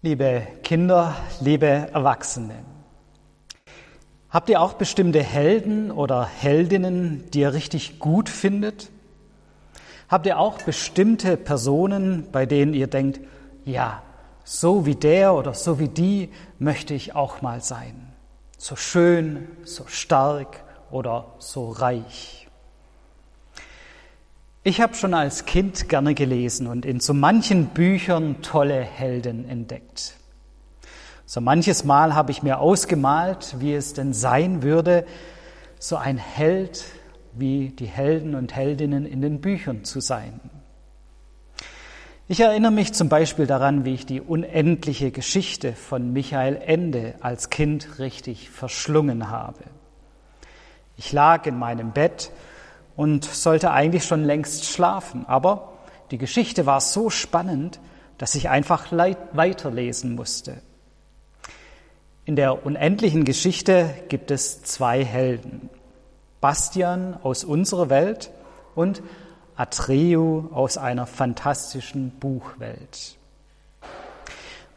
Liebe Kinder, liebe Erwachsene, habt ihr auch bestimmte Helden oder Heldinnen, die ihr richtig gut findet? Habt ihr auch bestimmte Personen, bei denen ihr denkt, ja, so wie der oder so wie die möchte ich auch mal sein? So schön, so stark oder so reich. Ich habe schon als Kind gerne gelesen und in so manchen Büchern tolle Helden entdeckt. So manches Mal habe ich mir ausgemalt, wie es denn sein würde, so ein Held wie die Helden und Heldinnen in den Büchern zu sein. Ich erinnere mich zum Beispiel daran, wie ich die unendliche Geschichte von Michael Ende als Kind richtig verschlungen habe. Ich lag in meinem Bett und sollte eigentlich schon längst schlafen. Aber die Geschichte war so spannend, dass ich einfach weiterlesen musste. In der unendlichen Geschichte gibt es zwei Helden. Bastian aus unserer Welt und Atreu aus einer fantastischen Buchwelt.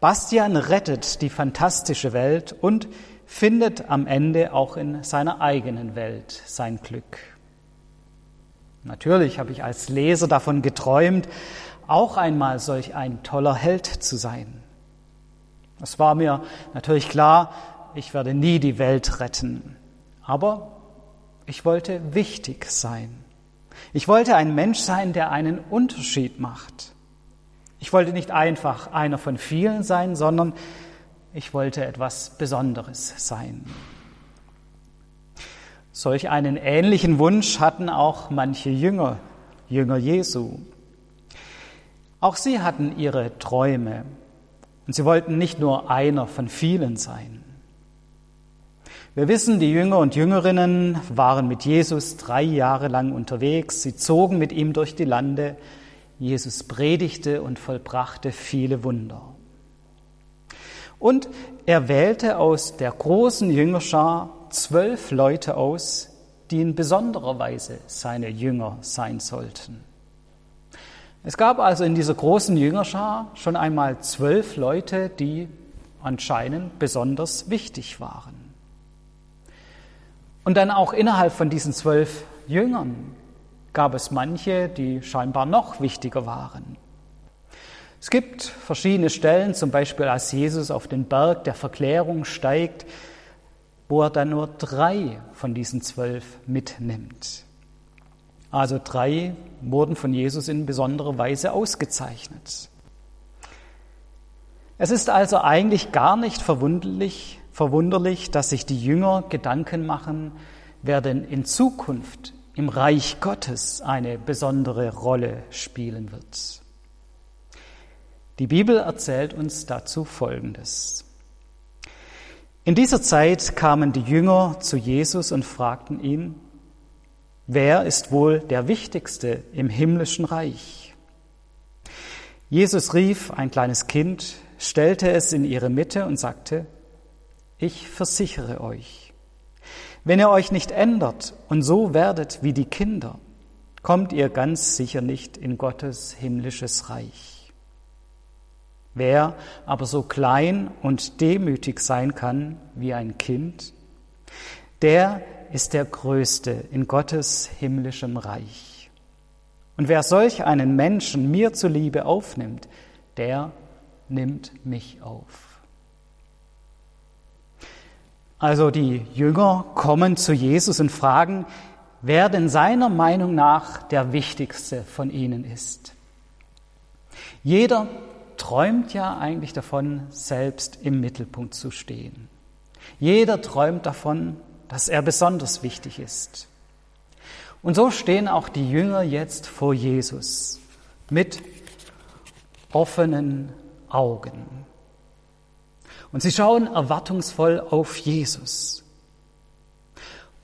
Bastian rettet die fantastische Welt und findet am Ende auch in seiner eigenen Welt sein Glück. Natürlich habe ich als Leser davon geträumt, auch einmal solch ein toller Held zu sein. Es war mir natürlich klar, ich werde nie die Welt retten, aber ich wollte wichtig sein. Ich wollte ein Mensch sein, der einen Unterschied macht. Ich wollte nicht einfach einer von vielen sein, sondern ich wollte etwas Besonderes sein. Solch einen ähnlichen Wunsch hatten auch manche Jünger, Jünger Jesu. Auch sie hatten ihre Träume und sie wollten nicht nur einer von vielen sein. Wir wissen, die Jünger und Jüngerinnen waren mit Jesus drei Jahre lang unterwegs. Sie zogen mit ihm durch die Lande. Jesus predigte und vollbrachte viele Wunder. Und er wählte aus der großen Jüngerschar zwölf Leute aus, die in besonderer Weise seine Jünger sein sollten. Es gab also in dieser großen Jüngerschar schon einmal zwölf Leute, die anscheinend besonders wichtig waren. Und dann auch innerhalb von diesen zwölf Jüngern gab es manche, die scheinbar noch wichtiger waren. Es gibt verschiedene Stellen, zum Beispiel als Jesus auf den Berg der Verklärung steigt, wo er dann nur drei von diesen zwölf mitnimmt. Also drei wurden von Jesus in besonderer Weise ausgezeichnet. Es ist also eigentlich gar nicht verwunderlich, verwunderlich, dass sich die Jünger Gedanken machen, wer denn in Zukunft im Reich Gottes eine besondere Rolle spielen wird. Die Bibel erzählt uns dazu Folgendes. In dieser Zeit kamen die Jünger zu Jesus und fragten ihn, wer ist wohl der Wichtigste im himmlischen Reich? Jesus rief ein kleines Kind, stellte es in ihre Mitte und sagte, ich versichere euch, wenn ihr euch nicht ändert und so werdet wie die Kinder, kommt ihr ganz sicher nicht in Gottes himmlisches Reich. Wer aber so klein und demütig sein kann wie ein Kind, der ist der Größte in Gottes himmlischem Reich. Und wer solch einen Menschen mir zuliebe aufnimmt, der nimmt mich auf. Also die Jünger kommen zu Jesus und fragen, wer denn seiner Meinung nach der wichtigste von ihnen ist. Jeder träumt ja eigentlich davon, selbst im Mittelpunkt zu stehen. Jeder träumt davon, dass er besonders wichtig ist. Und so stehen auch die Jünger jetzt vor Jesus mit offenen Augen. Und sie schauen erwartungsvoll auf Jesus.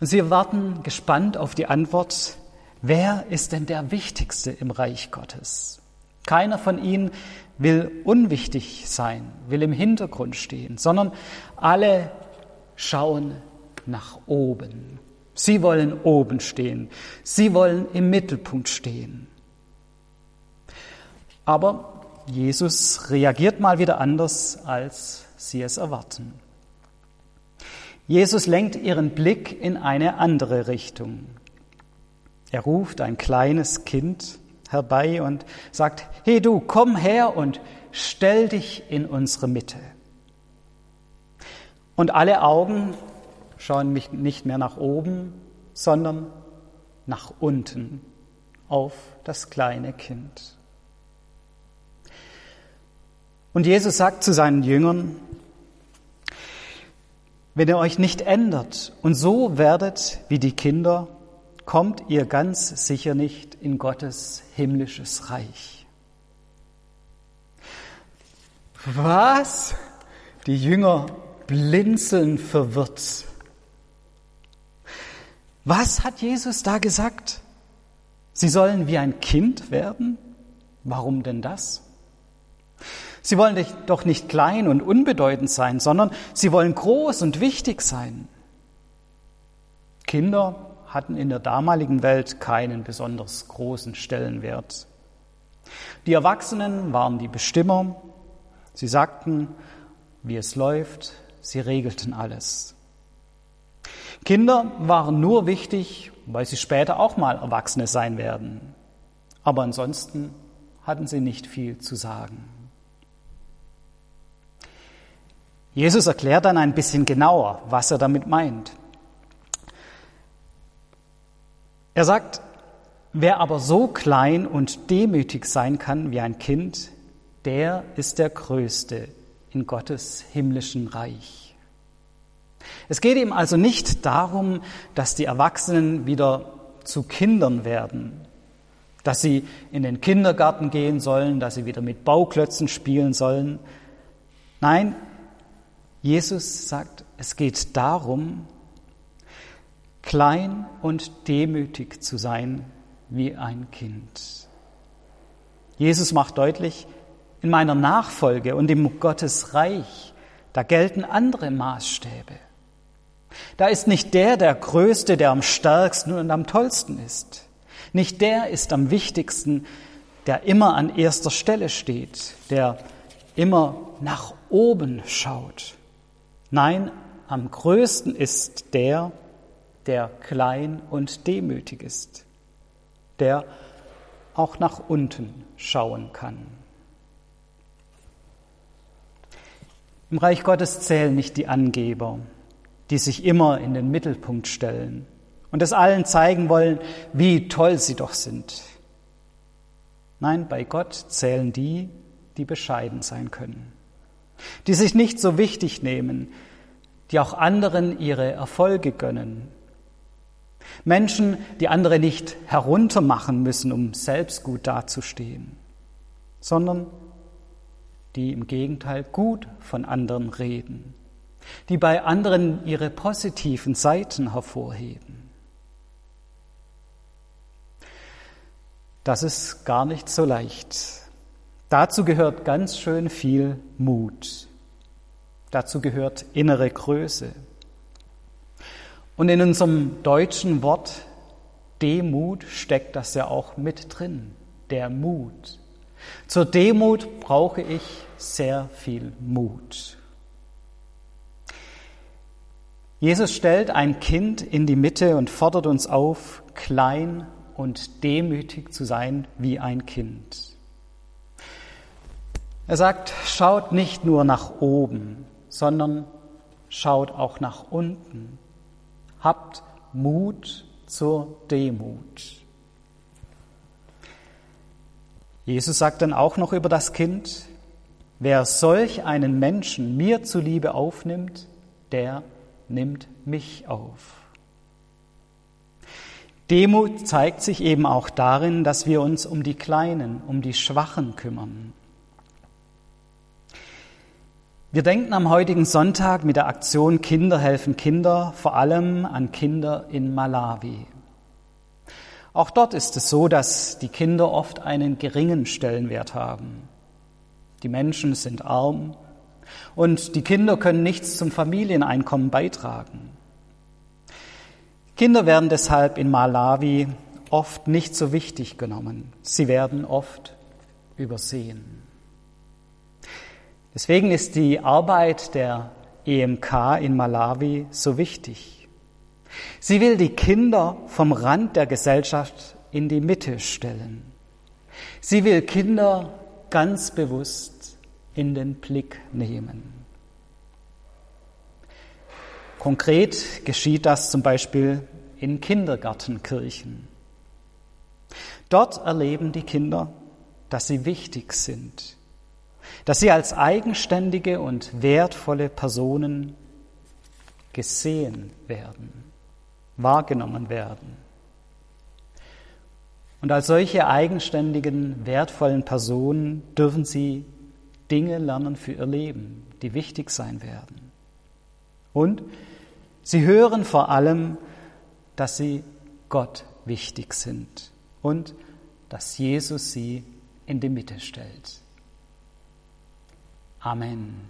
Und sie warten gespannt auf die Antwort, wer ist denn der Wichtigste im Reich Gottes? Keiner von ihnen will unwichtig sein, will im Hintergrund stehen, sondern alle schauen nach oben. Sie wollen oben stehen. Sie wollen im Mittelpunkt stehen. Aber Jesus reagiert mal wieder anders, als sie es erwarten. Jesus lenkt ihren Blick in eine andere Richtung. Er ruft ein kleines Kind herbei und sagt, hey du, komm her und stell dich in unsere Mitte. Und alle Augen schauen mich nicht mehr nach oben, sondern nach unten auf das kleine Kind. Und Jesus sagt zu seinen Jüngern, wenn ihr euch nicht ändert und so werdet wie die Kinder, kommt ihr ganz sicher nicht in Gottes himmlisches Reich. Was? Die Jünger blinzeln verwirrt. Was hat Jesus da gesagt? Sie sollen wie ein Kind werden? Warum denn das? Sie wollen doch nicht klein und unbedeutend sein, sondern sie wollen groß und wichtig sein. Kinder hatten in der damaligen Welt keinen besonders großen Stellenwert. Die Erwachsenen waren die Bestimmer. Sie sagten, wie es läuft. Sie regelten alles. Kinder waren nur wichtig, weil sie später auch mal Erwachsene sein werden. Aber ansonsten hatten sie nicht viel zu sagen. Jesus erklärt dann ein bisschen genauer, was er damit meint. Er sagt, wer aber so klein und demütig sein kann wie ein Kind, der ist der Größte in Gottes himmlischen Reich. Es geht ihm also nicht darum, dass die Erwachsenen wieder zu Kindern werden, dass sie in den Kindergarten gehen sollen, dass sie wieder mit Bauklötzen spielen sollen. Nein, Jesus sagt, es geht darum, klein und demütig zu sein wie ein Kind. Jesus macht deutlich, in meiner Nachfolge und im Gottes Reich, da gelten andere Maßstäbe. Da ist nicht der der Größte, der am stärksten und am tollsten ist. Nicht der ist am wichtigsten, der immer an erster Stelle steht, der immer nach oben schaut. Nein, am größten ist der, der klein und demütig ist, der auch nach unten schauen kann. Im Reich Gottes zählen nicht die Angeber, die sich immer in den Mittelpunkt stellen und es allen zeigen wollen, wie toll sie doch sind. Nein, bei Gott zählen die, die bescheiden sein können, die sich nicht so wichtig nehmen, die auch anderen ihre Erfolge gönnen, Menschen, die andere nicht heruntermachen müssen, um selbst gut dazustehen, sondern die im Gegenteil gut von anderen reden, die bei anderen ihre positiven Seiten hervorheben. Das ist gar nicht so leicht. Dazu gehört ganz schön viel Mut. Dazu gehört innere Größe. Und in unserem deutschen Wort Demut steckt das ja auch mit drin, der Mut. Zur Demut brauche ich sehr viel Mut. Jesus stellt ein Kind in die Mitte und fordert uns auf, klein und demütig zu sein wie ein Kind. Er sagt, schaut nicht nur nach oben, sondern schaut auch nach unten. Habt Mut zur Demut. Jesus sagt dann auch noch über das Kind, wer solch einen Menschen mir zuliebe aufnimmt, der nimmt mich auf. Demut zeigt sich eben auch darin, dass wir uns um die Kleinen, um die Schwachen kümmern. Wir denken am heutigen Sonntag mit der Aktion Kinder helfen Kinder vor allem an Kinder in Malawi. Auch dort ist es so, dass die Kinder oft einen geringen Stellenwert haben. Die Menschen sind arm und die Kinder können nichts zum Familieneinkommen beitragen. Kinder werden deshalb in Malawi oft nicht so wichtig genommen. Sie werden oft übersehen. Deswegen ist die Arbeit der EMK in Malawi so wichtig. Sie will die Kinder vom Rand der Gesellschaft in die Mitte stellen. Sie will Kinder ganz bewusst in den Blick nehmen. Konkret geschieht das zum Beispiel in Kindergartenkirchen. Dort erleben die Kinder, dass sie wichtig sind, dass sie als eigenständige und wertvolle Personen gesehen werden, wahrgenommen werden. Und als solche eigenständigen, wertvollen Personen dürfen sie Dinge lernen für ihr Leben, die wichtig sein werden. Und sie hören vor allem, dass sie Gott wichtig sind und dass Jesus sie in die Mitte stellt. Amen.